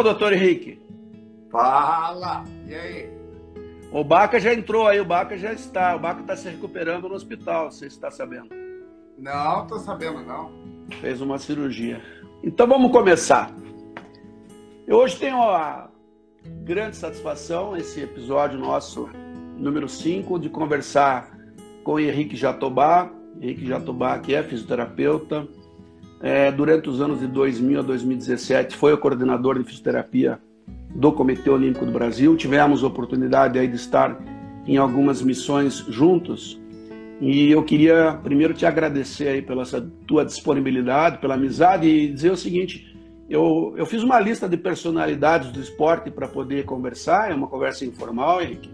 Alô, doutor Henrique. Fala! E aí? O Baca já entrou aí, o Baca já está. O Baca está se recuperando no hospital, você está sabendo? Não, estou sabendo não. Fez uma cirurgia. Então vamos começar. Eu hoje tenho a grande satisfação, esse episódio nosso número 5, de conversar com Henrique Jatobá. Henrique Jatobá, que é fisioterapeuta. É, durante os anos de 2000 a 2017, foi o coordenador de fisioterapia do Comitê Olímpico do Brasil. Tivemos a oportunidade aí de estar em algumas missões juntos. E eu queria primeiro te agradecer aí pela tua disponibilidade, pela amizade e dizer o seguinte, eu, eu fiz uma lista de personalidades do esporte para poder conversar, é uma conversa informal, Henrique.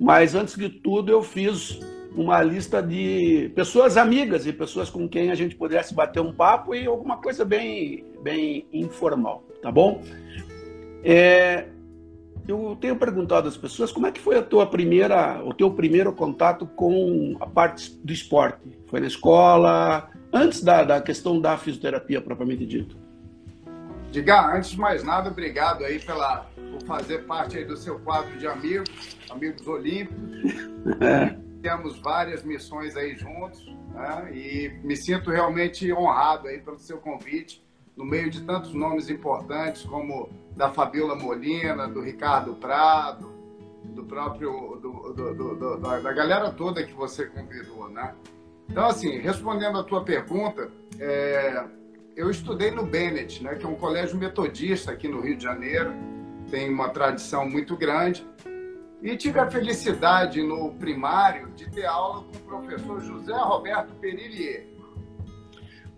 Mas antes de tudo eu fiz uma lista de pessoas amigas e pessoas com quem a gente pudesse bater um papo e alguma coisa bem, bem informal, tá bom? É, eu tenho perguntado às pessoas como é que foi a tua primeira, o teu primeiro contato com a parte do esporte? Foi na escola, antes da, da questão da fisioterapia propriamente dito? Diga, antes de mais nada, obrigado aí pela, por fazer parte aí do seu quadro de amigos, amigos olímpicos. É. Temos várias missões aí juntos né? e me sinto realmente honrado aí pelo seu convite no meio de tantos nomes importantes como da Fabiola Molina, do Ricardo Prado, do próprio do, do, do, da galera toda que você convidou, né? Então, assim, respondendo a tua pergunta, é, eu estudei no Bennett, né, que é um colégio metodista aqui no Rio de Janeiro, tem uma tradição muito grande, e tive a felicidade no primário de ter aula com o professor José Roberto Perillier.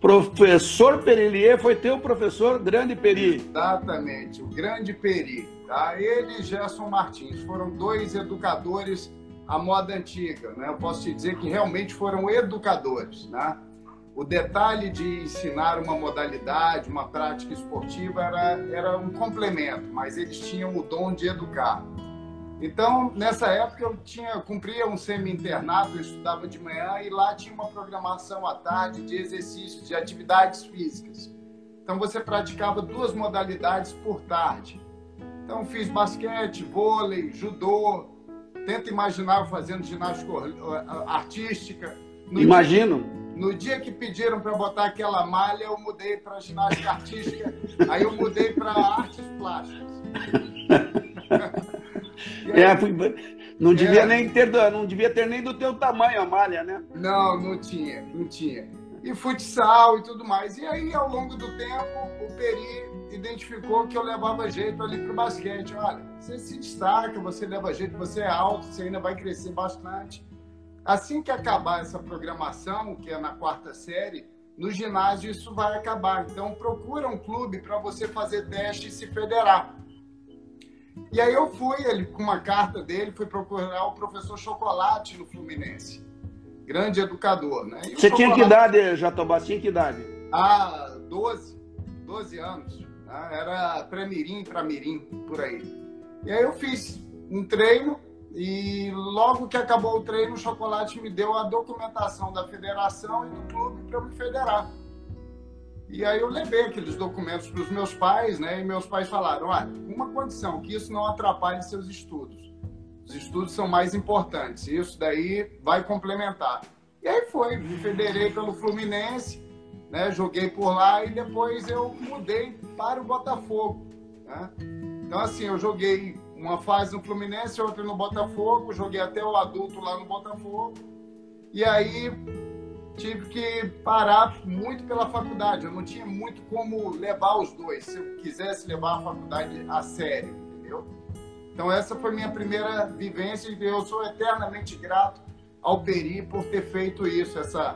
Professor Perillier foi teu professor, grande Peri. Exatamente, o grande Peri. Tá? Ele e Gerson Martins foram dois educadores à moda antiga. Né? Eu posso te dizer que realmente foram educadores. Né? O detalhe de ensinar uma modalidade, uma prática esportiva era, era um complemento, mas eles tinham o dom de educar. Então, nessa época, eu tinha cumpria um semi-internato, eu estudava de manhã e lá tinha uma programação à tarde de exercícios, de atividades físicas. Então, você praticava duas modalidades por tarde. Então, fiz basquete, vôlei, judô. Tenta imaginar fazendo ginástica artística. No Imagino. Dia, no dia que pediram para botar aquela malha, eu mudei para ginástica artística. aí eu mudei para artes plásticas. É, fui, não devia é. nem ter, não devia ter nem do teu tamanho a malha, né? Não, não tinha, não tinha. E futsal e tudo mais. E aí, ao longo do tempo, o Peri identificou que eu levava jeito ali pro basquete. Olha, você se destaca, você leva jeito, você é alto, você ainda vai crescer bastante. Assim que acabar essa programação, que é na quarta série, no ginásio isso vai acabar. Então procura um clube para você fazer teste e se federar. E aí eu fui, ele com uma carta dele, fui procurar o professor Chocolate no Fluminense. Grande educador, né? Você tinha que idade, Jatobá? Tinha que idade? Ah, 12, 12 anos. Né? Era pré-mirim, para mirim, por aí. E aí eu fiz um treino e logo que acabou o treino, o Chocolate me deu a documentação da federação e do clube para eu me federar. E aí eu levei aqueles documentos para os meus pais, né? E meus pais falaram: olha, uma condição, que isso não atrapalhe seus estudos. Os estudos são mais importantes. Isso daí vai complementar. E aí foi, me federei pelo Fluminense, né? Joguei por lá e depois eu mudei para o Botafogo. Né? Então, assim, eu joguei uma fase no Fluminense, outra no Botafogo, joguei até o adulto lá no Botafogo. E aí tive que parar muito pela faculdade. Eu não tinha muito como levar os dois, se eu quisesse levar a faculdade a sério, entendeu? Então essa foi minha primeira vivência e eu sou eternamente grato ao Peri por ter feito isso, essa,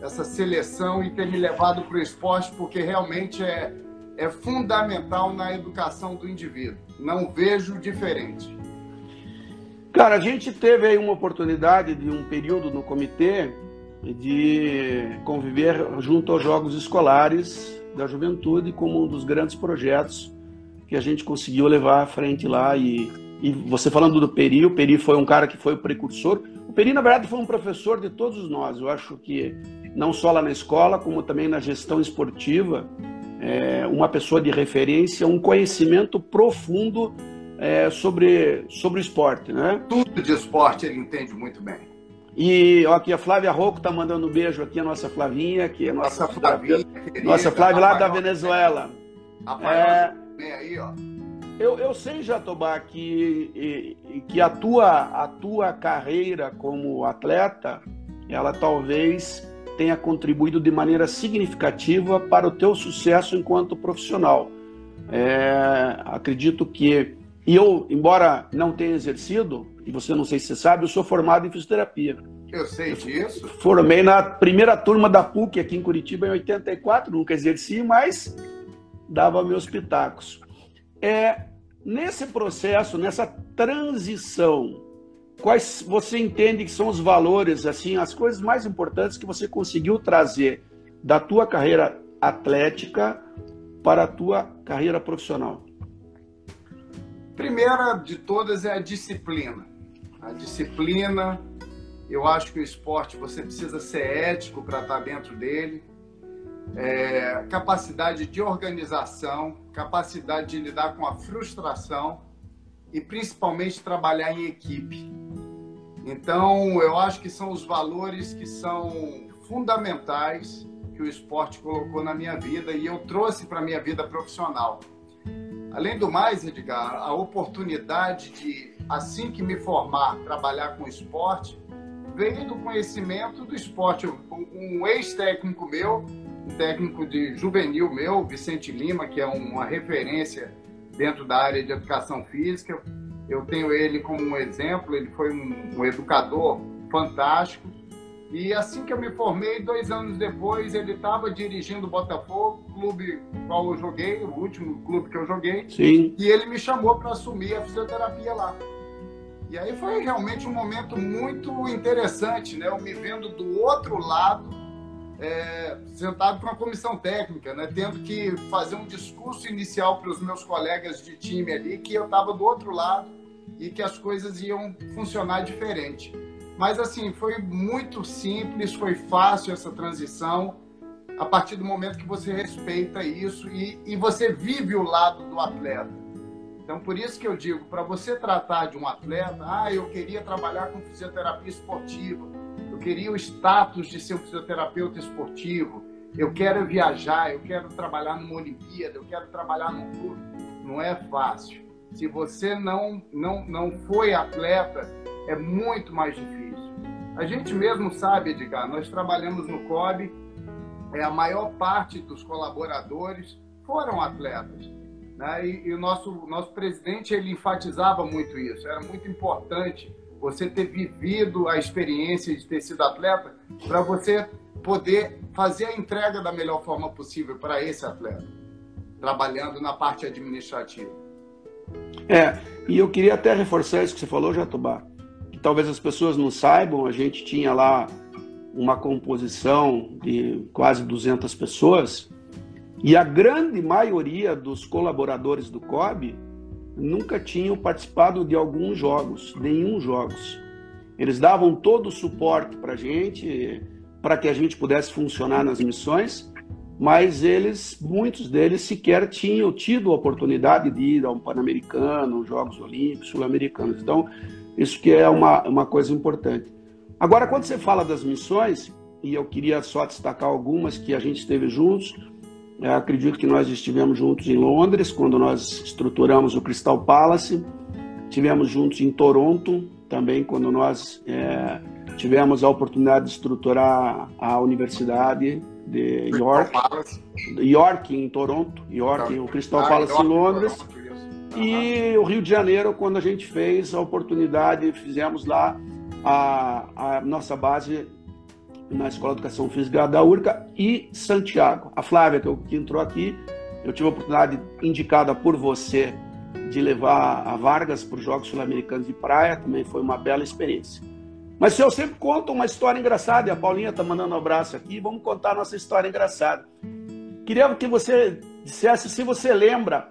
essa seleção e ter me levado para o esporte, porque realmente é, é fundamental na educação do indivíduo. Não vejo diferente. Cara, a gente teve aí uma oportunidade de um período no comitê de conviver junto aos Jogos Escolares da Juventude como um dos grandes projetos que a gente conseguiu levar à frente lá. E, e você falando do Peri, o Peri foi um cara que foi o precursor. O Peri, na verdade, foi um professor de todos nós. Eu acho que não só lá na escola, como também na gestão esportiva. é, uma pessoa de referência, um conhecimento profundo é, sobre, sobre o esporte, né? Tudo de esporte ele entende muito bem. E ó, aqui a Flávia Rocco está mandando um beijo aqui, a nossa Flavinha, que é nossa, nossa Flavinha, querida, nossa Flávia lá da Venezuela. Rafael, é, aí, ó. Eu, eu sei, Jatobá, que, que a, tua, a tua carreira como atleta, ela talvez tenha contribuído de maneira significativa para o teu sucesso enquanto profissional. É, acredito que e eu, embora não tenha exercido, e você não sei se você sabe, eu sou formado em fisioterapia. Eu sei disso. Formei na primeira turma da PUC aqui em Curitiba em 84, nunca exerci, mas dava meus pitacos. É, nesse processo, nessa transição, quais você entende que são os valores, assim, as coisas mais importantes que você conseguiu trazer da tua carreira atlética para a tua carreira profissional? Primeira de todas é a disciplina. A disciplina, eu acho que o esporte você precisa ser ético para estar dentro dele. É, capacidade de organização, capacidade de lidar com a frustração e principalmente trabalhar em equipe. Então, eu acho que são os valores que são fundamentais que o esporte colocou na minha vida e eu trouxe para a minha vida profissional. Além do mais, Edgar, a oportunidade de, assim que me formar, trabalhar com esporte, veio do conhecimento do esporte. Um ex-técnico meu, um técnico de juvenil meu, Vicente Lima, que é uma referência dentro da área de educação física, eu tenho ele como um exemplo, ele foi um, um educador fantástico, e assim que eu me formei, dois anos depois, ele estava dirigindo o Botafogo, clube qual eu joguei, o último clube que eu joguei. Sim. E ele me chamou para assumir a fisioterapia lá. E aí foi realmente um momento muito interessante, né? Eu me vendo do outro lado, é, sentado para uma comissão técnica, né? Tendo que fazer um discurso inicial para os meus colegas de time ali, que eu estava do outro lado e que as coisas iam funcionar diferente. Mas assim, foi muito simples, foi fácil essa transição a partir do momento que você respeita isso e, e você vive o lado do atleta. Então, por isso que eu digo, para você tratar de um atleta, ah, eu queria trabalhar com fisioterapia esportiva, eu queria o status de ser um fisioterapeuta esportivo, eu quero viajar, eu quero trabalhar numa Olimpíada, eu quero trabalhar num clube. Não é fácil. Se você não, não, não foi atleta, é muito mais difícil. A gente mesmo sabe, Edgar, nós trabalhamos no COB, é, a maior parte dos colaboradores foram atletas. Né? E, e, o nosso, nosso presidente ele enfatizava muito isso. Era muito importante você ter vivido a experiência de ter sido atleta para você poder fazer a entrega da melhor forma possível para esse atleta, trabalhando na parte administrativa. É, e eu queria até reforçar isso que você falou, Jatubá talvez as pessoas não saibam, a gente tinha lá uma composição de quase 200 pessoas e a grande maioria dos colaboradores do COB nunca tinham participado de alguns jogos, nenhum jogos. Eles davam todo o suporte para a gente, para que a gente pudesse funcionar nas missões, mas eles, muitos deles sequer tinham tido a oportunidade de ir a um Pan-Americano, Jogos Olímpicos, Sul-Americanos. Então, isso que é uma, uma coisa importante. Agora, quando você fala das missões, e eu queria só destacar algumas que a gente esteve juntos, eu acredito que nós estivemos juntos em Londres, quando nós estruturamos o Crystal Palace, tivemos juntos em Toronto, também quando nós é, tivemos a oportunidade de estruturar a Universidade de York, York em Toronto, York, o Crystal Palace em Londres, e o Rio de Janeiro, quando a gente fez a oportunidade, fizemos lá a, a nossa base na Escola de Educação Física da URCA e Santiago. A Flávia, que, que entrou aqui, eu tive a oportunidade indicada por você de levar a Vargas para os Jogos Sul-Americanos de Praia, também foi uma bela experiência. Mas eu sempre conto uma história engraçada, e a Paulinha está mandando um abraço aqui, vamos contar a nossa história engraçada. Queria que você dissesse se você lembra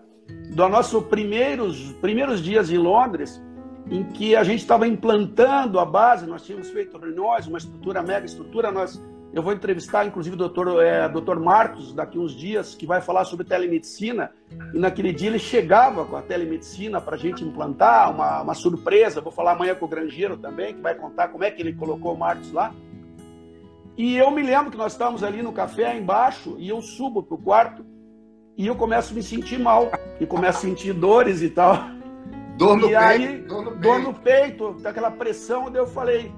dos nossos primeiros, primeiros dias em Londres, em que a gente estava implantando a base, nós tínhamos feito reuniões, uma estrutura, mega estrutura, nós Eu vou entrevistar, inclusive, o doutor, é, doutor Marcos, daqui uns dias, que vai falar sobre telemedicina. E naquele dia ele chegava com a telemedicina para a gente implantar, uma, uma surpresa. Vou falar amanhã com o Grangeiro também, que vai contar como é que ele colocou o Marcos lá. E eu me lembro que nós estávamos ali no café embaixo e eu subo para o quarto e eu começo a me sentir mal. E começo a sentir dores e tal. Dor no e peito. aí, dor no dor peito. no peito, daquela pressão, daí eu falei,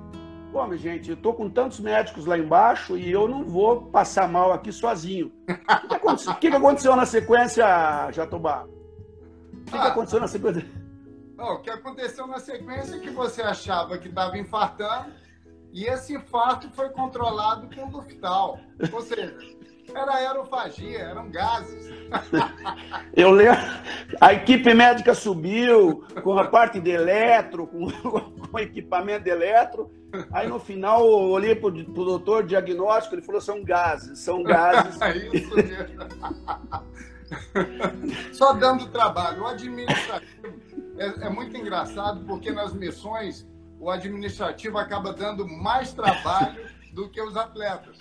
pô, minha gente, eu tô com tantos médicos lá embaixo e eu não vou passar mal aqui sozinho. O que aconteceu, o que que aconteceu na sequência, Jatobá? O que, que Ah. aconteceu na sequência? Não, o que aconteceu na sequência é que você achava que estava infartando e esse infarto foi controlado com Luftal. Ou seja, era aerofagia, eram gases. Eu lembro, a equipe médica subiu com a parte de eletro, com, com equipamento de eletro. Aí no final eu olhei para o doutor diagnóstico, ele falou: são gases, são gases. É isso mesmo. Só dando trabalho. O administrativo é, é muito engraçado porque nas missões o administrativo acaba dando mais trabalho do que os atletas.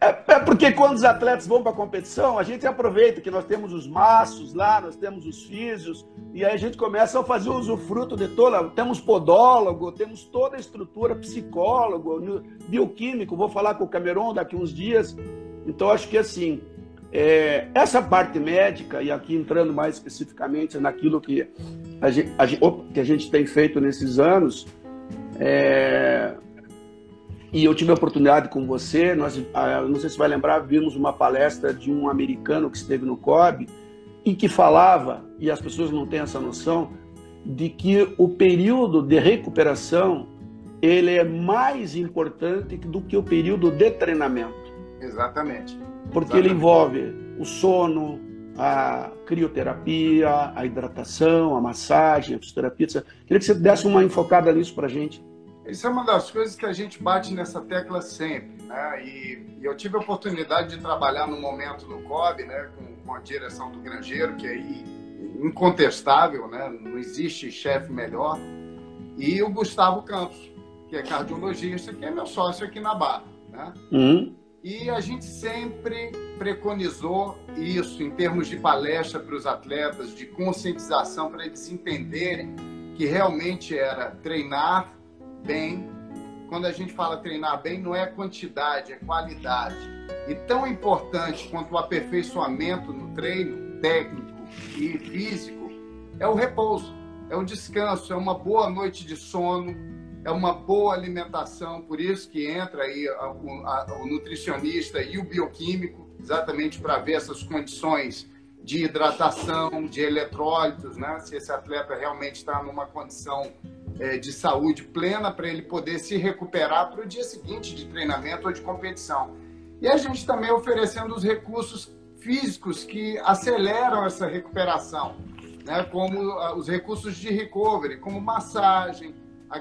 É, é porque quando os atletas vão para a competição, a gente aproveita que nós temos os maços lá, nós temos os físios, e aí a gente começa a fazer o usufruto de toda. Temos podólogo, temos toda a estrutura, psicólogo, bioquímico. Vou falar com o Cameron daqui uns dias. Então, acho que assim, é, essa parte médica, e aqui entrando mais especificamente naquilo que a gente, a que a gente tem feito nesses anos, é, e eu tive a oportunidade com você, nós, ah, não sei se vai lembrar, vimos uma palestra de um americano que esteve no COB e que falava, e as pessoas não têm essa noção, de que o período de recuperação ele é mais importante do que o período de treinamento, Exatamente. porque ele Exatamente. envolve o sono, a crioterapia, a hidratação, a massagem, a fisioterapia. etc. Queria que você desse uma enfocada nisso para gente. Isso é uma das coisas que a gente bate nessa tecla sempre, né? E, e eu tive a oportunidade de trabalhar no momento no COB, né, com, com a direção do Grangeiro, que aí incontestável, né? Não existe chefe melhor. E o Gustavo Campos, que é cardiologista, que é meu sócio aqui na Barra, né? Hum, E a gente sempre preconizou isso em termos de palestra para os atletas, de conscientização para eles entenderem que realmente era treinar bem. Quando a gente fala treinar bem, não é quantidade, é qualidade. E tão importante quanto o aperfeiçoamento no treino técnico e físico é o repouso, é o descanso, é uma boa noite de sono, é uma boa alimentação, por isso que entra aí a- a- o nutricionista e o bioquímico, exatamente para ver essas condições de hidratação, de eletrólitos, né? Se esse atleta realmente está numa condição de saúde plena para ele poder se recuperar para o dia seguinte de treinamento ou de competição. E a gente também oferecendo os recursos físicos que aceleram essa recuperação, né? Como ah, os recursos de recovery, como massagem, a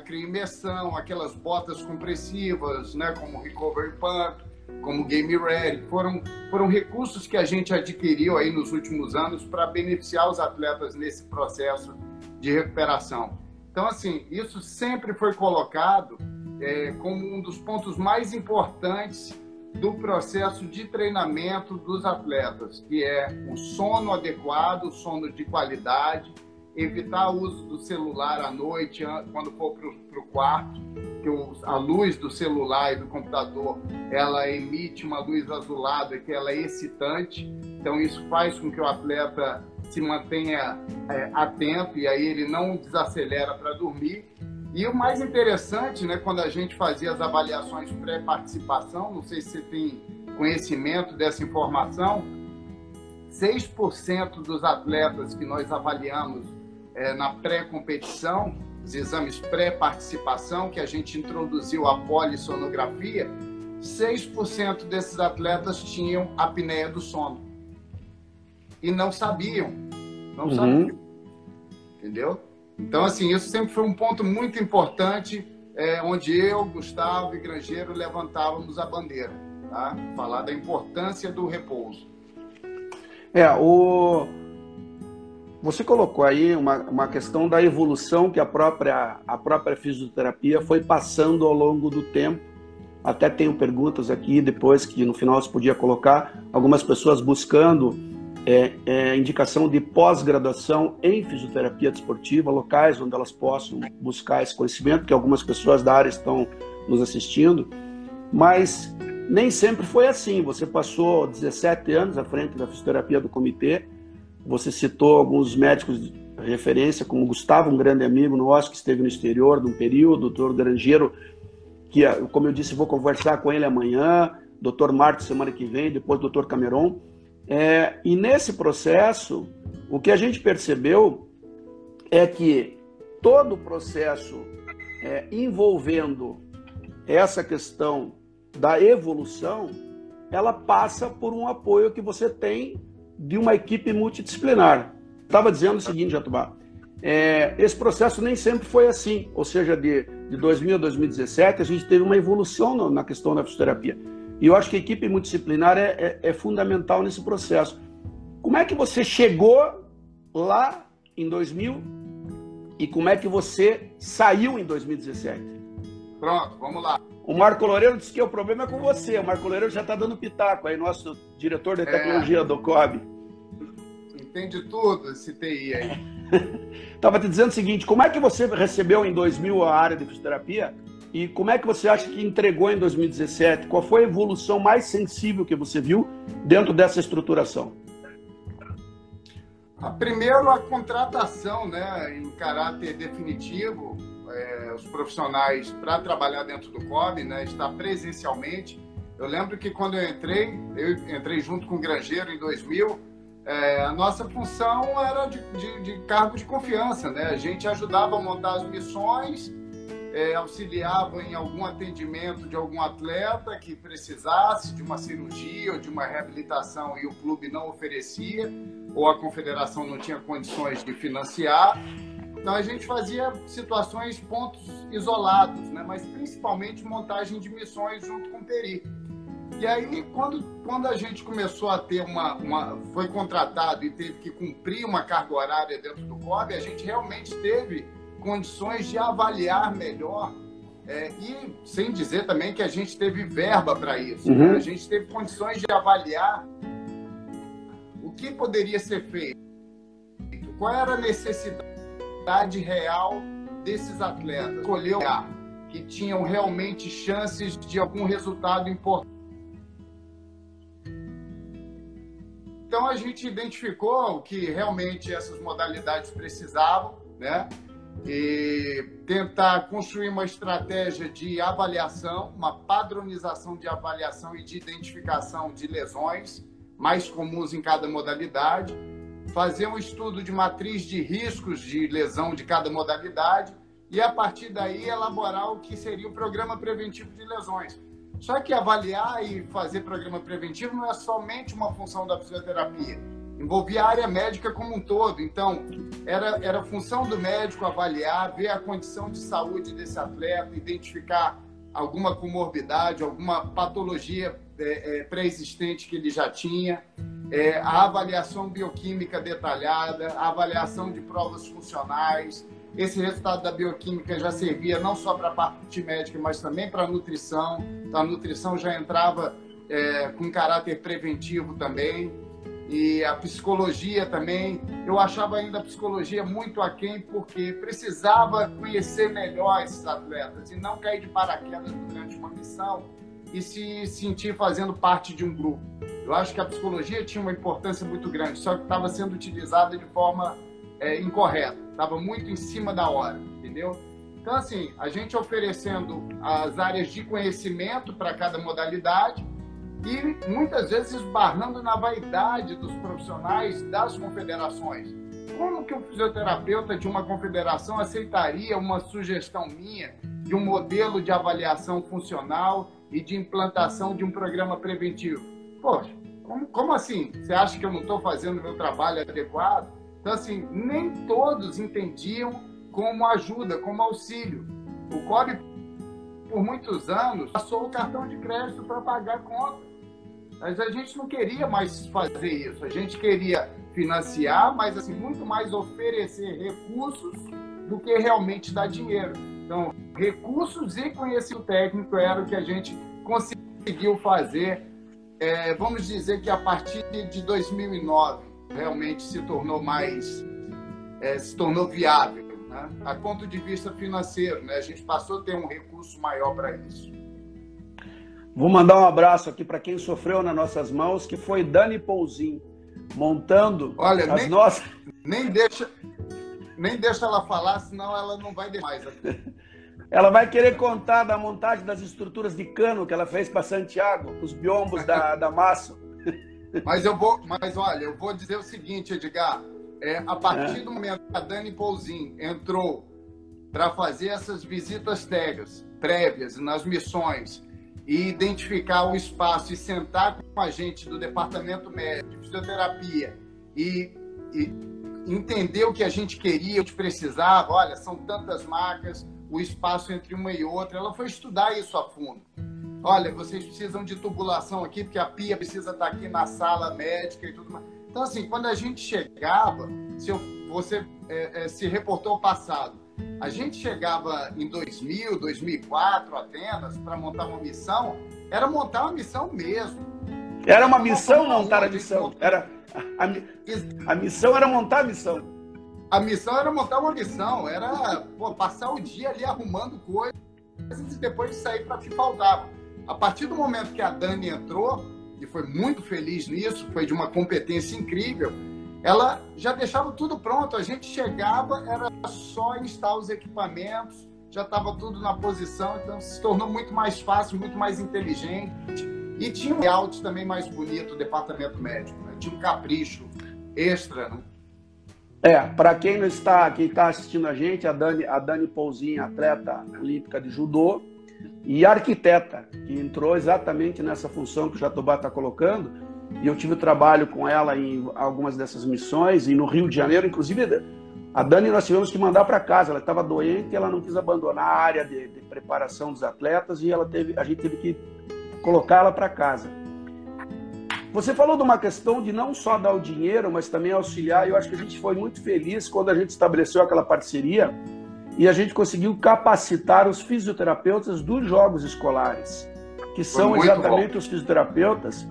aquelas botas compressivas, né, como Recovery Pump, como Game Ready, foram, foram recursos que a gente adquiriu aí nos últimos anos para beneficiar os atletas nesse processo de recuperação. Então, assim, isso sempre foi colocado é, como um dos pontos mais importantes do processo de treinamento dos atletas, que é o sono adequado, o sono de qualidade, evitar o uso do celular à noite, an- quando for para o quarto, que a luz do celular e do computador, ela emite uma luz azulada que ela é excitante, então isso faz com que o atleta se mantenha é, atento e aí ele não desacelera para dormir. E o mais interessante, né, quando a gente fazia as avaliações pré-participação, não sei se você tem conhecimento dessa informação, 6% dos atletas que nós avaliamos é, na pré-competição, os exames pré-participação, que a gente introduziu a polissonografia, 6% desses atletas tinham apneia do sono. E não sabiam. Não Uhum. sabiam. Entendeu? Então, assim, isso sempre foi um ponto muito importante, é, onde eu, Gustavo e Grangeiro levantávamos a bandeira. Tá? Falar da importância do repouso. É, o... você colocou aí uma, uma questão da evolução que a própria, a própria fisioterapia foi passando ao longo do tempo Até tenho perguntas aqui depois que no final se podia colocar. Algumas pessoas buscando é, é, indicação de pós-graduação em fisioterapia desportiva, locais onde elas possam buscar esse conhecimento, que algumas pessoas da área estão nos assistindo. Mas nem sempre foi assim. Você passou 17 anos à frente da fisioterapia do comitê. Você citou alguns médicos de referência, como Gustavo, um grande amigo nosso que esteve no exterior de um período, o doutor Grangeiro, que, como eu disse, vou conversar com ele amanhã, doutor Marto semana que vem, depois doutor Cameron. É, e nesse processo, o que a gente percebeu é que todo o processo é, envolvendo essa questão da evolução, ela passa por um apoio que você tem de uma equipe multidisciplinar. Estava dizendo o seguinte, Jatubá, é, esse processo nem sempre foi assim, ou seja, de, de 2000 a 2017 a gente teve uma evolução na questão da fisioterapia. E eu acho que a equipe multidisciplinar é, é, é fundamental nesse processo. Como é que você chegou lá em 2000 e como é que você saiu em 2017? Pronto, vamos lá. O Marco Loureiro disse que o problema é com você. O Marco Loureiro já está dando pitaco aí, nosso diretor de tecnologia é. do COB. Entende tudo esse TI aí. Estava te dizendo o seguinte: como é que você recebeu em 2000 a área de fisioterapia? E como é que você acha que entregou em 2017? Qual foi a evolução mais sensível que você viu dentro dessa estruturação? Primeiro, a contratação né, em caráter definitivo é, os profissionais para trabalhar dentro do COB, né, estar presencialmente. Eu lembro que quando eu entrei, eu entrei junto com o Grangeiro em 2000, é, a nossa função era de, de, de, cargo de confiança, né? A gente ajudava a montar as missões, é, em algum atendimento de algum atleta que precisasse de uma cirurgia ou de uma reabilitação e o clube não oferecia, ou a confederação não tinha condições de financiar. Então a gente fazia situações, pontos isolados, né? mas principalmente montagem de missões junto com o Peri. E aí, quando, quando a gente começou a ter uma, uma. foi contratado e teve que cumprir uma carga horária dentro do COB, a gente realmente teve condições de avaliar melhor. É, e sem dizer também que a gente teve verba para isso. Né? Uhum. Né? A gente teve condições de avaliar o que poderia ser feito, qual era a necessidade necessidade real desses atletas. Escolheu que tinham realmente chances de algum resultado importante. Então a gente identificou o que realmente essas modalidades precisavam, né? E tentar construir uma estratégia de avaliação, uma padronização de avaliação e de identificação de lesões mais comuns em cada modalidade fazer um estudo de matriz de riscos de lesão de cada modalidade e, a partir daí, elaborar o que seria o programa preventivo de lesões. Só que avaliar e fazer programa preventivo não é somente uma função da fisioterapia. Envolvia a área médica como um todo. Então, era, era função do médico avaliar, ver a condição de saúde desse atleta, identificar alguma comorbidade, alguma patologia é, é, pré-existente que ele já tinha é, a avaliação bioquímica detalhada, a avaliação de provas funcionais. Esse resultado da bioquímica já servia não só para a parte médica, mas também para a nutrição. Então, a nutrição já entrava é, com caráter preventivo também. E a psicologia também. Eu achava ainda a psicologia muito aquém, porque precisava conhecer melhor esses atletas e não cair de paraquedas durante uma missão e se sentir fazendo parte de um grupo. Eu acho que a psicologia tinha uma importância muito grande, só que estava sendo utilizada de forma é, incorreta, estava muito em cima da hora, entendeu? Então, assim, a gente oferecendo as áreas de conhecimento para cada modalidade e muitas vezes esbarrando na vaidade dos profissionais das confederações. Como que um fisioterapeuta de uma confederação aceitaria uma sugestão minha de um modelo de avaliação funcional e de implantação de um programa preventivo. Poxa, como, como assim? Você acha que eu não estou fazendo meu trabalho adequado? Então, assim, nem todos entendiam como ajuda, como auxílio. O COB, por muitos anos, passou o cartão de crédito para pagar a conta. Mas a gente não queria mais fazer isso. A gente queria financiar, mas assim, muito mais oferecer recursos do que realmente dar dinheiro. Então, recursos e conhecimento técnico era o que a gente conseguiu fazer. É, vamos dizer que a partir de 2009 realmente se tornou mais, é, se tornou viável, né? a ponto de vista financeiro. Né? A gente passou a ter um recurso maior para isso. Vou mandar um abraço aqui para quem sofreu nas nossas mãos, que foi Dani Pouzin, montando Olha, as nem, nossas. Nem deixa, nem deixa ela falar, senão ela não vai mais. Ela vai querer contar da montagem das estruturas de cano que ela fez para Santiago, os biombos da, da massa. Mas eu vou, mas olha, eu vou dizer o seguinte, Edgar. É, a partir é. do momento que a Dani Pouzin entrou para fazer essas visitas técnicas prévias nas missões e identificar o espaço e sentar com a gente do departamento médico de fisioterapia e, e entender o que a gente queria, o que precisava. Olha, são tantas marcas, o espaço entre uma e outra. Ela foi estudar isso a fundo. Olha, vocês precisam de tubulação aqui, porque a pia precisa estar aqui na sala médica e tudo mais. Então, assim, quando a gente chegava, se eu, você é, é, se reportou ao passado, a gente chegava em 2000, 2004, Atenas, para montar uma missão, era montar uma missão mesmo. Era uma missão montar a missão. Era, a, a, missão era montar a missão. A missão era montar uma missão, era pô, passar o dia ali arrumando coisas e depois sair para o que faltava. A partir do momento que a Dani entrou, e foi muito feliz nisso, foi de uma competência incrível, ela já deixava tudo pronto. A gente chegava, era só instalar os equipamentos, já estava tudo na posição, então se tornou muito mais fácil, muito mais inteligente. E tinha um layout também mais bonito, o departamento médico, né? tinha um capricho extra. Né? É, para quem não está, quem está assistindo a gente, a Dani, a Dani Pouzinho, atleta olímpica de judô e arquiteta, que entrou exatamente nessa função que o Jatobá está colocando e eu tive trabalho com ela em algumas dessas missões, e no Rio de Janeiro, inclusive, a Dani nós tivemos que mandar para casa. Ela estava doente, ela não quis abandonar a área de, de, preparação dos atletas e ela teve, a gente teve que colocá-la para casa. Você falou de uma questão de não só dar o dinheiro, mas também auxiliar. E eu acho que a gente foi muito feliz quando a gente estabeleceu aquela parceria e a gente conseguiu capacitar os fisioterapeutas dos jogos escolares, que são exatamente bom. os fisioterapeutas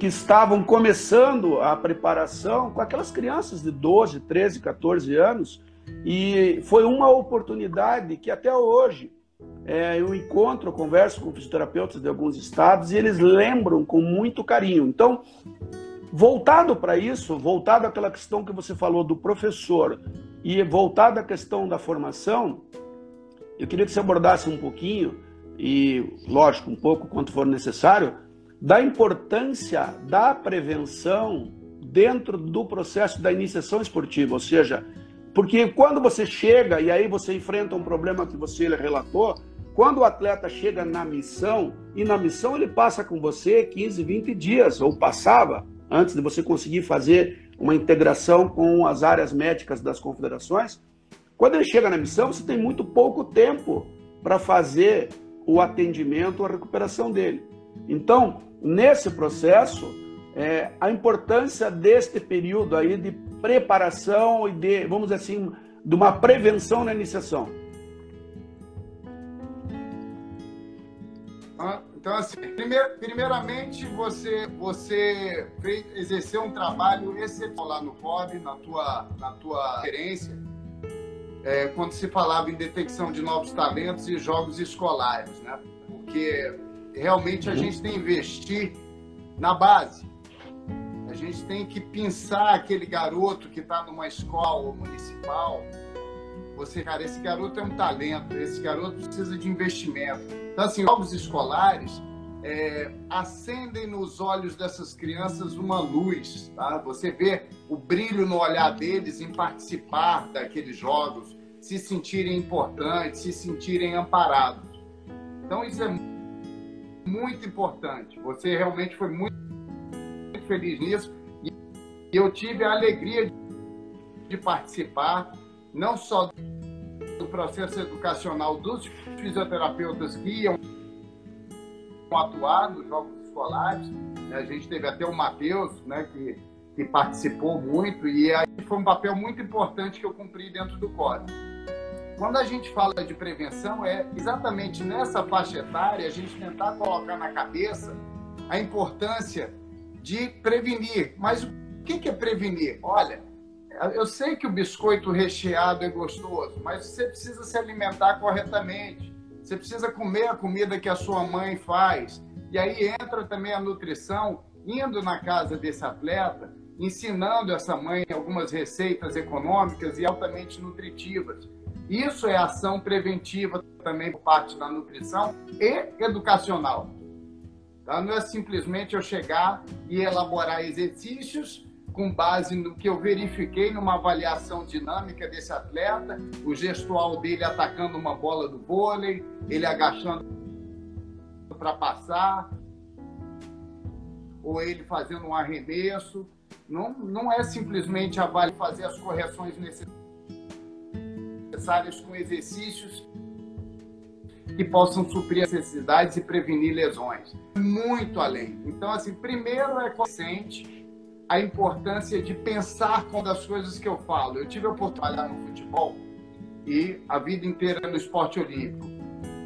que estavam começando a preparação com aquelas crianças de 12, 13, 14 anos, e foi uma oportunidade que até hoje é, eu encontro, converso com fisioterapeutas de alguns estados e eles lembram com muito carinho. Então, voltado para isso, voltado àquela questão que você falou do professor e voltado à questão da formação, eu queria que você abordasse um pouquinho, e lógico, um pouco quanto for necessário, da importância da prevenção dentro do processo da iniciação esportiva, ou seja, porque quando você chega e aí você enfrenta um problema que você relatou, quando o atleta chega na missão, e na missão ele passa com você 15, 20 dias, ou passava, antes de você conseguir fazer uma integração com as áreas médicas das confederações, quando ele chega na missão, você tem muito pouco tempo para fazer o atendimento, a recuperação dele. Então, nesse processo, é, a importância deste período aí de preparação e de, vamos dizer assim, de uma prevenção na iniciação. Ah, então, assim, primeir, primeiramente, você, você fez, exerceu um trabalho excepcional lá no COB, na tua, na tua gerência, é, quando se falava em detecção de novos talentos e jogos escolares, né? Porque realmente a gente tem que investir na base. A gente tem que pensar aquele garoto que está numa escola municipal. Você, cara, esse garoto é um talento, esse garoto precisa de investimento. Então, assim, jogos escolares é, acendem nos olhos dessas crianças uma luz, tá? Você vê o brilho no olhar deles em participar daqueles jogos, se sentirem importantes, se sentirem amparados. Então, isso é muito importante. Você realmente foi muito, muito feliz nisso. E eu tive a alegria de participar, não só do processo educacional dos fisioterapeutas que iam atuar nos jogos escolares. Né? A gente teve até o Matheus, né, que, que participou muito, e aí foi um papel muito importante que eu cumpri dentro do código. Quando a gente fala de prevenção, é exatamente nessa faixa etária a gente tentar colocar na cabeça a importância de prevenir. Mas o que é prevenir? Olha, eu sei que o biscoito recheado é gostoso, mas você precisa se alimentar corretamente. Você precisa comer a comida que a sua mãe faz. E aí entra também a nutrição, indo na casa desse atleta, ensinando essa mãe algumas receitas econômicas e altamente nutritivas. Isso é ação preventiva também por parte da nutrição e educacional. Tá? Não é simplesmente eu chegar e elaborar exercícios com base no que eu verifiquei numa avaliação dinâmica desse atleta, o gestual dele atacando uma bola do vôlei, ele agachando para passar, ou ele fazendo um arremesso. Não, não é simplesmente avaliar fazer as correções necessárias com exercícios que possam suprir as necessidades e prevenir lesões. Muito além. Então, assim, primeiro é consciente a importância de pensar com as coisas que eu falo. Eu tive a oportunidade no futebol e a vida inteira no esporte olímpico.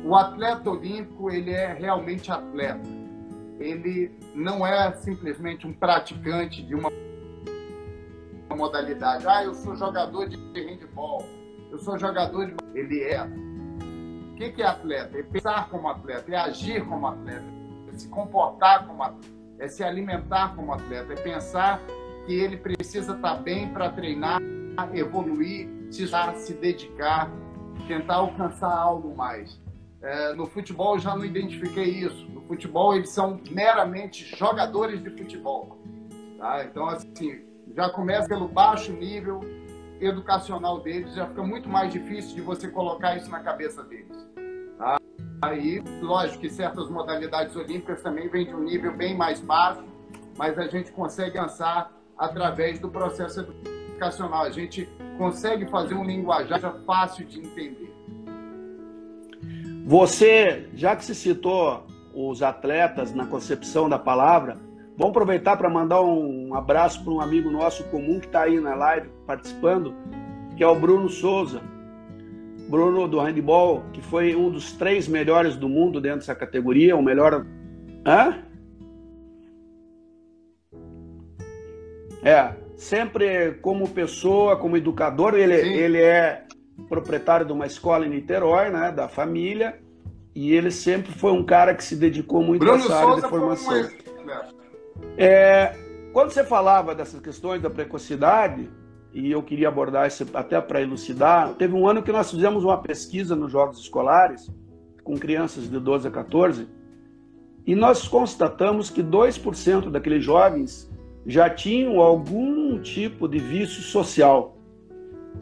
O atleta olímpico, ele é realmente atleta. Ele não é simplesmente um praticante de uma modalidade. Ah, eu sou jogador de handball, eu sou jogador de... Ele é. O que é atleta? É pensar como atleta, é agir como atleta, é se comportar como atleta é se alimentar como atleta, é pensar que ele precisa estar bem para treinar, evoluir, se, se dedicar, tentar alcançar algo mais. É, no futebol eu já não identifiquei isso. No futebol eles são meramente jogadores de futebol. Tá? Então, assim, já começa pelo baixo nível educacional deles, já fica muito mais difícil de você colocar isso na cabeça deles. Tá? Aí, lógico que certas modalidades olímpicas também vêm de um nível bem mais baixo, mas a gente consegue avançar através do processo educacional. A gente consegue fazer um linguajar fácil de entender. Você, já que se citou os atletas na concepção da palavra, vamos aproveitar para mandar um abraço para um amigo nosso comum que está aí na live participando, que é o Bruno Souza. Bruno do handball, que foi um dos três melhores do mundo dentro dessa categoria, o melhor. Hã? É, sempre como pessoa, como educador, ele, ele é proprietário de uma escola em Niterói, né, da família, e ele sempre foi um cara que se dedicou muito Bruno a essa área de formação. É, quando você falava dessas questões da precocidade, e eu queria abordar isso até para elucidar. Teve um ano que nós fizemos uma pesquisa nos jogos escolares com crianças de 12 a 14 e nós constatamos que 2% daqueles jovens já tinham algum tipo de vício social.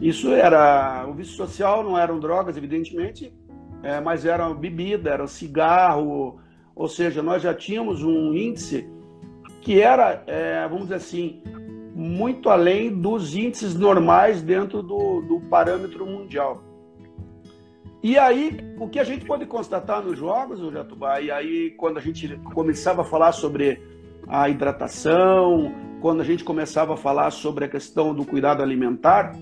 Isso era. O vício social não eram drogas, evidentemente, é, mas era bebida, era cigarro, ou seja, nós já tínhamos um índice que era, é, vamos dizer assim, muito além dos índices normais dentro do, do parâmetro mundial. E aí, o que a gente pode constatar nos jogos, o Jatubá, e aí quando a gente começava a falar sobre a hidratação, quando a gente começava a falar sobre a questão do cuidado alimentar,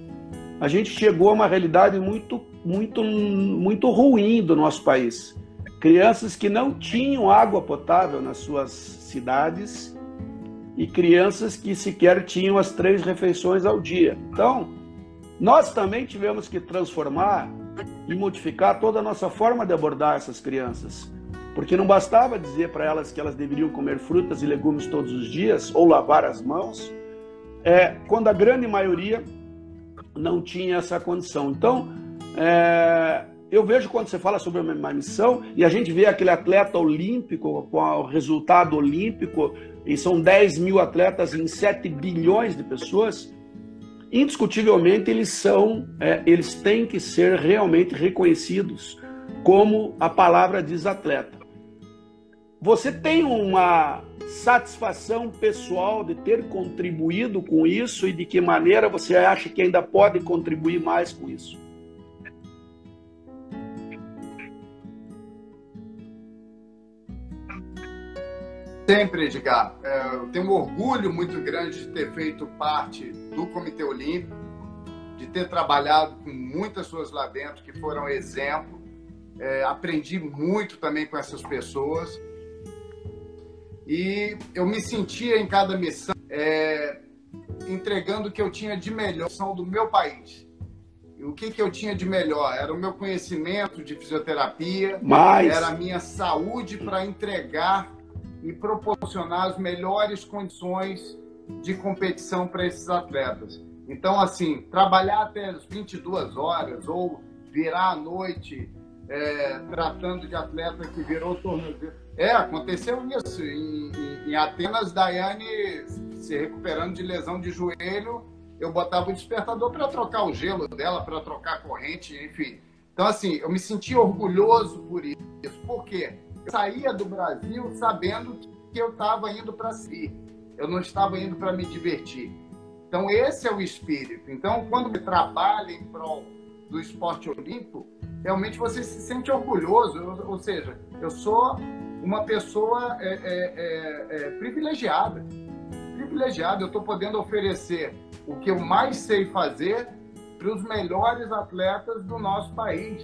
a gente chegou a uma realidade muito, muito, muito ruim do nosso país. Crianças que não tinham água potável nas suas cidades, e crianças que sequer tinham as três refeições ao dia. Então, nós também tivemos que transformar e modificar toda a nossa forma de abordar essas crianças. Porque não bastava dizer para elas que elas deveriam comer frutas e legumes todos os dias ou lavar as mãos, é, quando a grande maioria não tinha essa condição. Então, é, eu vejo quando você fala sobre uma missão e a gente vê aquele atleta olímpico com o resultado olímpico e são 10 mil atletas em 7 bilhões de pessoas, indiscutivelmente eles são, é, eles têm que ser realmente reconhecidos como a palavra diz atleta. Você tem uma satisfação pessoal de ter contribuído com isso e de que maneira você acha que ainda pode contribuir mais com isso? Sempre, Edgar. É, eu tenho um orgulho muito grande de ter feito parte do Comitê Olímpico, de ter trabalhado com muitas pessoas lá dentro que foram exemplo. É, aprendi muito também com essas pessoas. E eu me sentia em cada missão é, entregando o que eu tinha de melhor do meu país. E o que, que eu tinha de melhor? Era o meu conhecimento de fisioterapia, Mas... era a minha saúde para entregar e proporcionar as melhores condições de competição para esses atletas. Então, assim, trabalhar até as 22 horas ou virar à noite é, tratando de atleta que virou tornozelo. É, aconteceu isso. Em, em, em Atenas, Daiane se recuperando de lesão de joelho, eu botava o despertador para trocar o gelo dela, para trocar a corrente, enfim. Então, assim, eu me senti orgulhoso por isso. Por quê? Saía do Brasil sabendo que eu estava indo para si. Eu não estava indo para me divertir. Então, esse é o espírito. Então, quando trabalha em prol do esporte olímpico, realmente você se sente orgulhoso. Ou, seja, eu sou uma pessoa é, é, é, é privilegiada. Privilegiada. Eu estou podendo oferecer o que eu mais sei fazer para os melhores atletas do nosso país,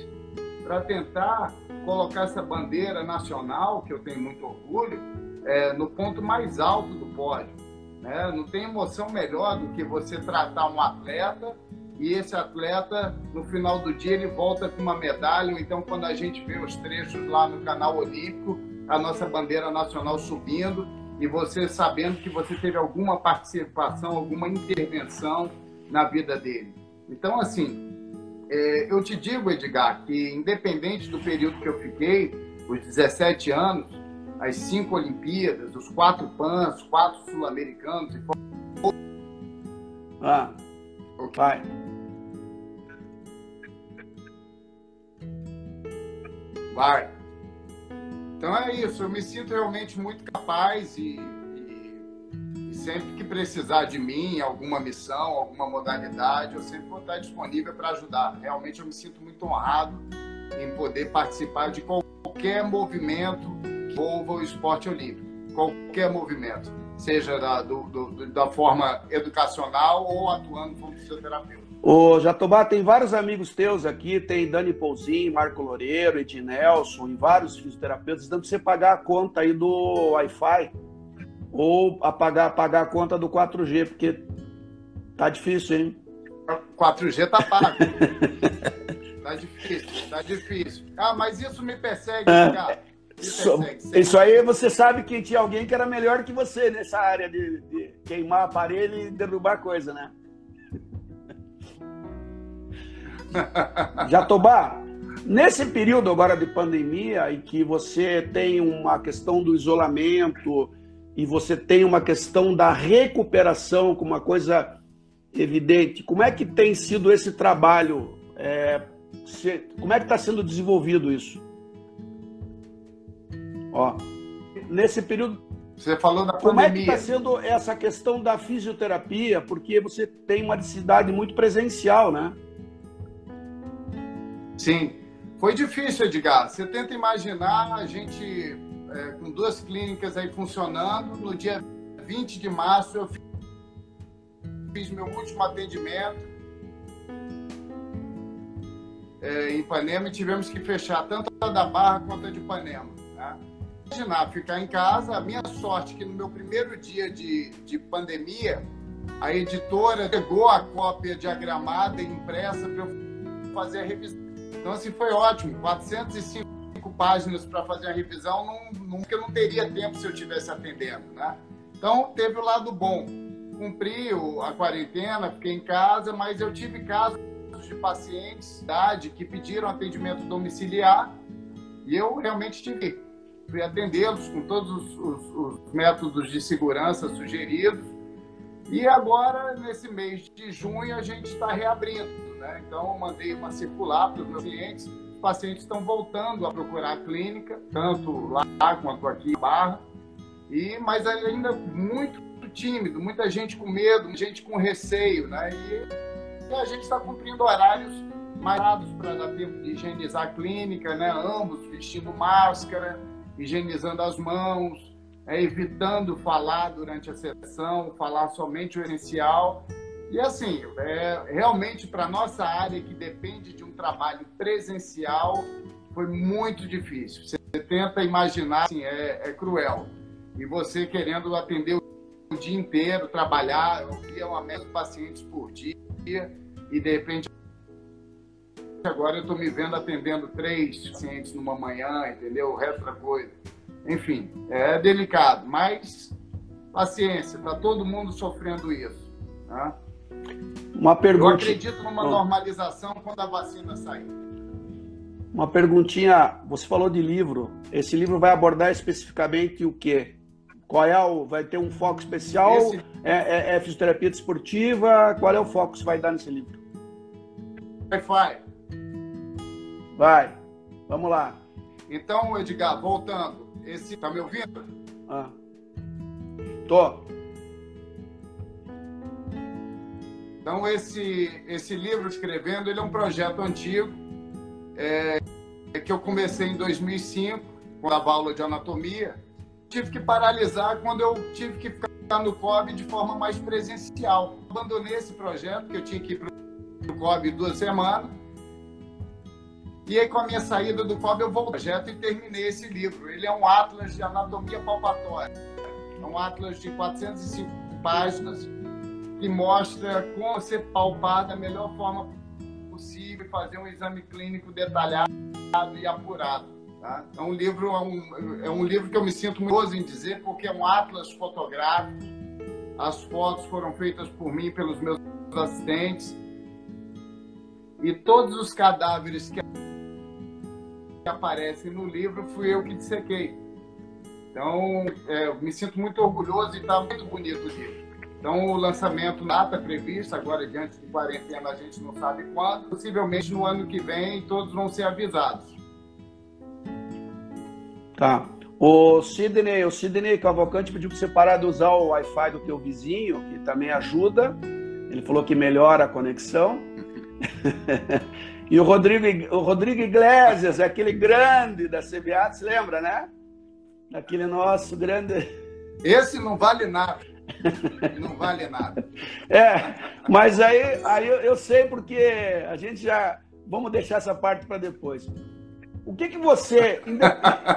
para tentar colocar essa bandeira nacional, que eu tenho muito orgulho, é, no ponto mais alto do pódio. Né? Não tem emoção melhor do que você tratar um atleta e esse atleta, no final do dia, ele volta com uma medalha, então quando a gente vê os trechos lá no canal Olímpico, a nossa bandeira nacional subindo, e você sabendo que você teve alguma participação, alguma intervenção na vida dele. Então, assim, é, eu te digo, Edgar, que independente do período que eu fiquei, os 17 anos, as cinco Olimpíadas, os quatro PANs, quatro Sul-Americanos e Ah, okay. vai. Vai. Então é isso, eu me sinto realmente muito capaz e, sempre que precisar de mim, alguma missão, alguma modalidade, eu sempre vou estar disponível para ajudar. Realmente eu me sinto muito honrado em poder participar de qualquer movimento que envolva o esporte olímpico, qualquer movimento, seja da, do, do, da forma educacional ou atuando como fisioterapeuta. Ô, Jatobá, tem vários amigos teus aqui, tem Dani Pouzinho, Marco Loureiro, Ednelson, e vários fisioterapeutas, dando pra você pagar a conta aí do Wi-Fi ou apagar, pagar a conta do 4G, porque tá difícil, hein? 4G tá pago. tá difícil, tá difícil. Ah, mas isso me persegue, cara. Isso, isso aí você sabe que tinha alguém que era melhor que você nessa área de, de queimar aparelho e derrubar coisa, né? Jatobá, nesse período agora de pandemia, em que você tem uma questão do isolamento e você tem uma questão da recuperação como uma coisa evidente, como é que tem sido esse trabalho? É, como é que está sendo desenvolvido isso? Ó, nesse período. Você falou da pandemia. Como é que está sendo essa questão da fisioterapia? Porque você tem uma necessidade muito presencial, né? Sim. Foi difícil, Edgar. Você tenta imaginar a gente é, com duas clínicas aí funcionando. No dia 20 de março, eu fiz meu último atendimento é, em Ipanema e tivemos que fechar tanto a da Barra quanto a de Ipanema. Né? Imaginar ficar em casa. A minha sorte que no meu primeiro dia de, de pandemia, a editora pegou a cópia diagramada e impressa para eu fazer a revisão então, assim, foi ótimo. 405 páginas para fazer a revisão, não, nunca eu não teria tempo se eu estivesse atendendo, né? Então, teve o lado bom. Cumpri a quarentena, fiquei em casa, mas eu tive casos de pacientes idade, que pediram atendimento domiciliar e eu realmente tive. Fui atendê-los com todos os, os, os métodos de segurança sugeridos. E agora, nesse mês de junho, a gente está reabrindo. Né? Então, eu mandei uma circular para os meus clientes. Pacientes estão voltando a procurar a clínica, tanto lá quanto aqui em Barra, e, mas ainda muito tímido, muita gente com medo, gente com receio. Né? E, a gente está cumprindo horários marados para dar tempo de higienizar a clínica, né? ambos vestindo máscara, higienizando as mãos, é, evitando falar durante a sessão, falar somente o essencial E assim, é, realmente para nossa área que depende de um trabalho presencial, foi muito difícil. Você tenta imaginar, assim, é, é cruel. E você querendo atender o dia inteiro, trabalhar, eu via uma média de pacientes por dia, e de repente agora eu estou me vendo atendendo três pacientes numa manhã, entendeu? O resto da coisa. Enfim, é delicado, mas paciência, está todo mundo sofrendo isso. Né? Uma pergunta. Eu acredito numa normalização quando a vacina sair. Uma perguntinha, você falou de livro. Esse livro vai abordar especificamente o quê? Qual é o. Vai ter um foco especial? Esse... É, é, é, fisioterapia desportiva? Qual é o foco que você vai dar nesse livro? Wi-Fi. Vai. Vamos lá. Então, Edgar, voltando. Esse. Tá me ouvindo? Ah. Tô. Então, esse, esse livro Escrevendo, ele é um projeto antigo, é, que eu comecei em 2005, com a aula de anatomia. Tive que paralisar quando eu tive que ficar no COB de forma mais presencial. Abandonei esse projeto, que eu tinha que ir para o COB duas semanas. E aí, com a minha saída do COB, eu voltei ao projeto e terminei esse livro. Ele é um atlas de anatomia palpatória. É um atlas de 405 páginas que mostra como ser palpar da melhor forma possível fazer um exame clínico detalhado e apurado. Tá? É, um livro, é, um, é um livro que eu me sinto muito em dizer, porque é um atlas fotográfico. As fotos foram feitas por mim pelos meus assistentes. E todos os cadáveres que aparecem no livro fui eu que dissequei. Então, é, me sinto muito orgulhoso e está muito bonito o livro. Então, o lançamento data previsto, agora diante de quarentena, a gente não sabe quando, possivelmente no ano que vem, todos vão ser avisados. Tá. O Sidney, o Sidney Cavalcante pediu para você parar de usar o Wi-Fi do teu vizinho, que também ajuda. Ele falou que melhora a conexão. e o Rodrigo, o Rodrigo Iglesias, aquele grande da CBA, se lembra, né? Aquele nosso grande. Esse não vale nada. Não vale nada. É, mas aí, aí eu, eu sei porque a gente já. Vamos deixar essa parte para depois. O que, que você,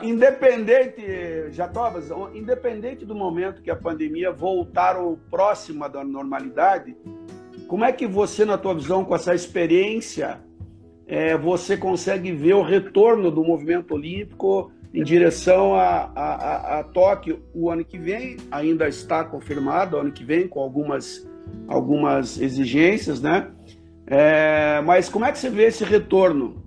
independente, Jatobas, independente do momento que a pandemia voltar próxima da normalidade, como é que você, na tua visão, com essa experiência, é, você consegue ver o retorno do movimento olímpico em direção a, a, a, Tóquio o ano que vem, ainda está confirmado, ano que vem, com algumas, algumas exigências, né? É, mas como é que você vê esse retorno?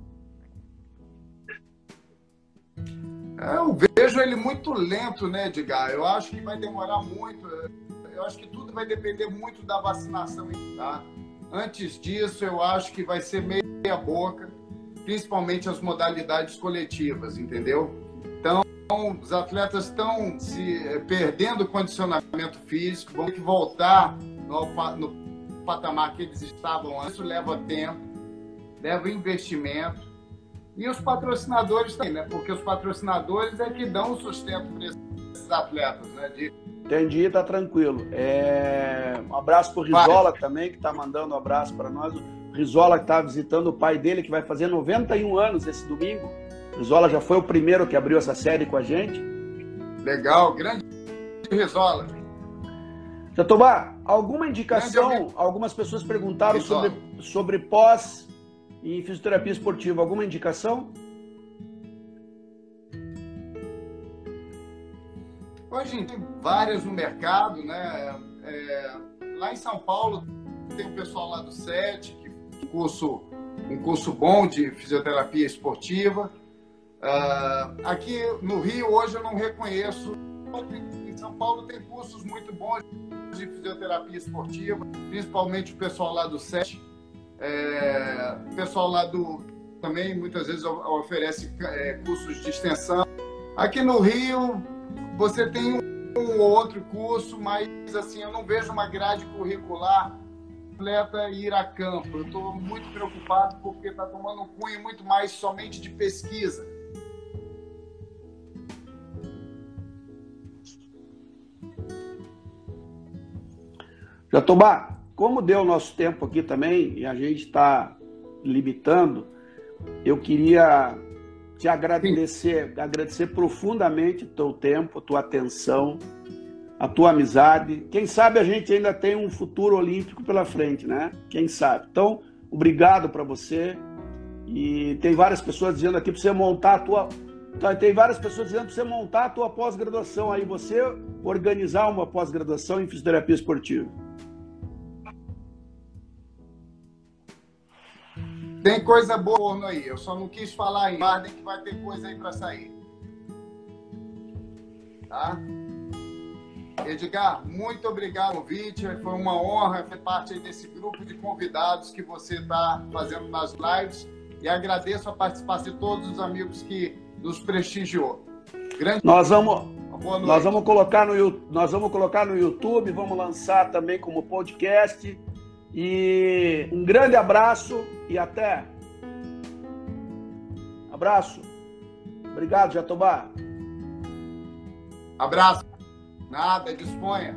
É, eu vejo ele muito lento, né, Edgar? Eu acho que vai demorar muito. Eu acho que tudo vai depender muito da vacinação, tá? Antes disso, eu acho que vai ser meia boca, principalmente as modalidades coletivas, entendeu? Então, os atletas estão se eh, perdendo o condicionamento físico, vão ter que voltar no, no patamar que eles estavam antes. Isso leva tempo, leva investimento. E os patrocinadores também, né? Porque os patrocinadores é que dão o sustento para esses atletas, né? De... Entendi, tá tranquilo. É... Um abraço pro Rizola também, que tá mandando um abraço para nós. O Rizola que tá visitando o pai dele, que vai fazer 91 anos esse domingo. Rizola já foi o primeiro que abriu essa série com a gente. Legal, grande Rizola. Jatobá, alguma indicação? Algumas pessoas perguntaram sobre, sobre pós em fisioterapia esportiva. Alguma indicação? Hoje tem várias no mercado, né? É, lá em São Paulo tem o pessoal lá do SET, que curso, um curso bom de fisioterapia esportiva. Uh, aqui no Rio, hoje, eu não reconheço. Em São Paulo tem cursos muito bons de fisioterapia esportiva, principalmente o pessoal lá do SET. É, o pessoal lá do. Também muitas vezes oferece é, cursos de extensão. Aqui no Rio, você tem um ou outro curso, mas assim, eu não vejo uma grade curricular completa ir a campo. Eu estou muito preocupado porque está tomando um cunho muito mais somente de pesquisa. Jatobá, como deu o nosso tempo aqui também, e a gente está limitando, eu queria te agradecer, Sim. agradecer profundamente o teu tempo, a tua atenção, a tua amizade. Quem sabe a gente ainda tem um futuro olímpico pela frente, né? Quem sabe. Então, obrigado para você. E tem várias pessoas dizendo aqui para você montar a tua então, tem várias pessoas dizendo para você montar a tua pós-graduação aí, você organizar uma pós-graduação em fisioterapia esportiva. Tem coisa boa aí, eu só não quis falar em ordem que vai ter coisa aí para sair. Tá? Edgar, muito obrigado pelo convite. Foi uma honra ser parte desse grupo de convidados que você está fazendo nas lives. E agradeço a participação de todos os amigos que nos prestigiou. Grande nós vamos, nós vamos colocar no nós vamos colocar no YouTube, vamos lançar também como podcast. E um grande abraço e até. Abraço. Obrigado, Jatobá. Abraço. Nada, disponha.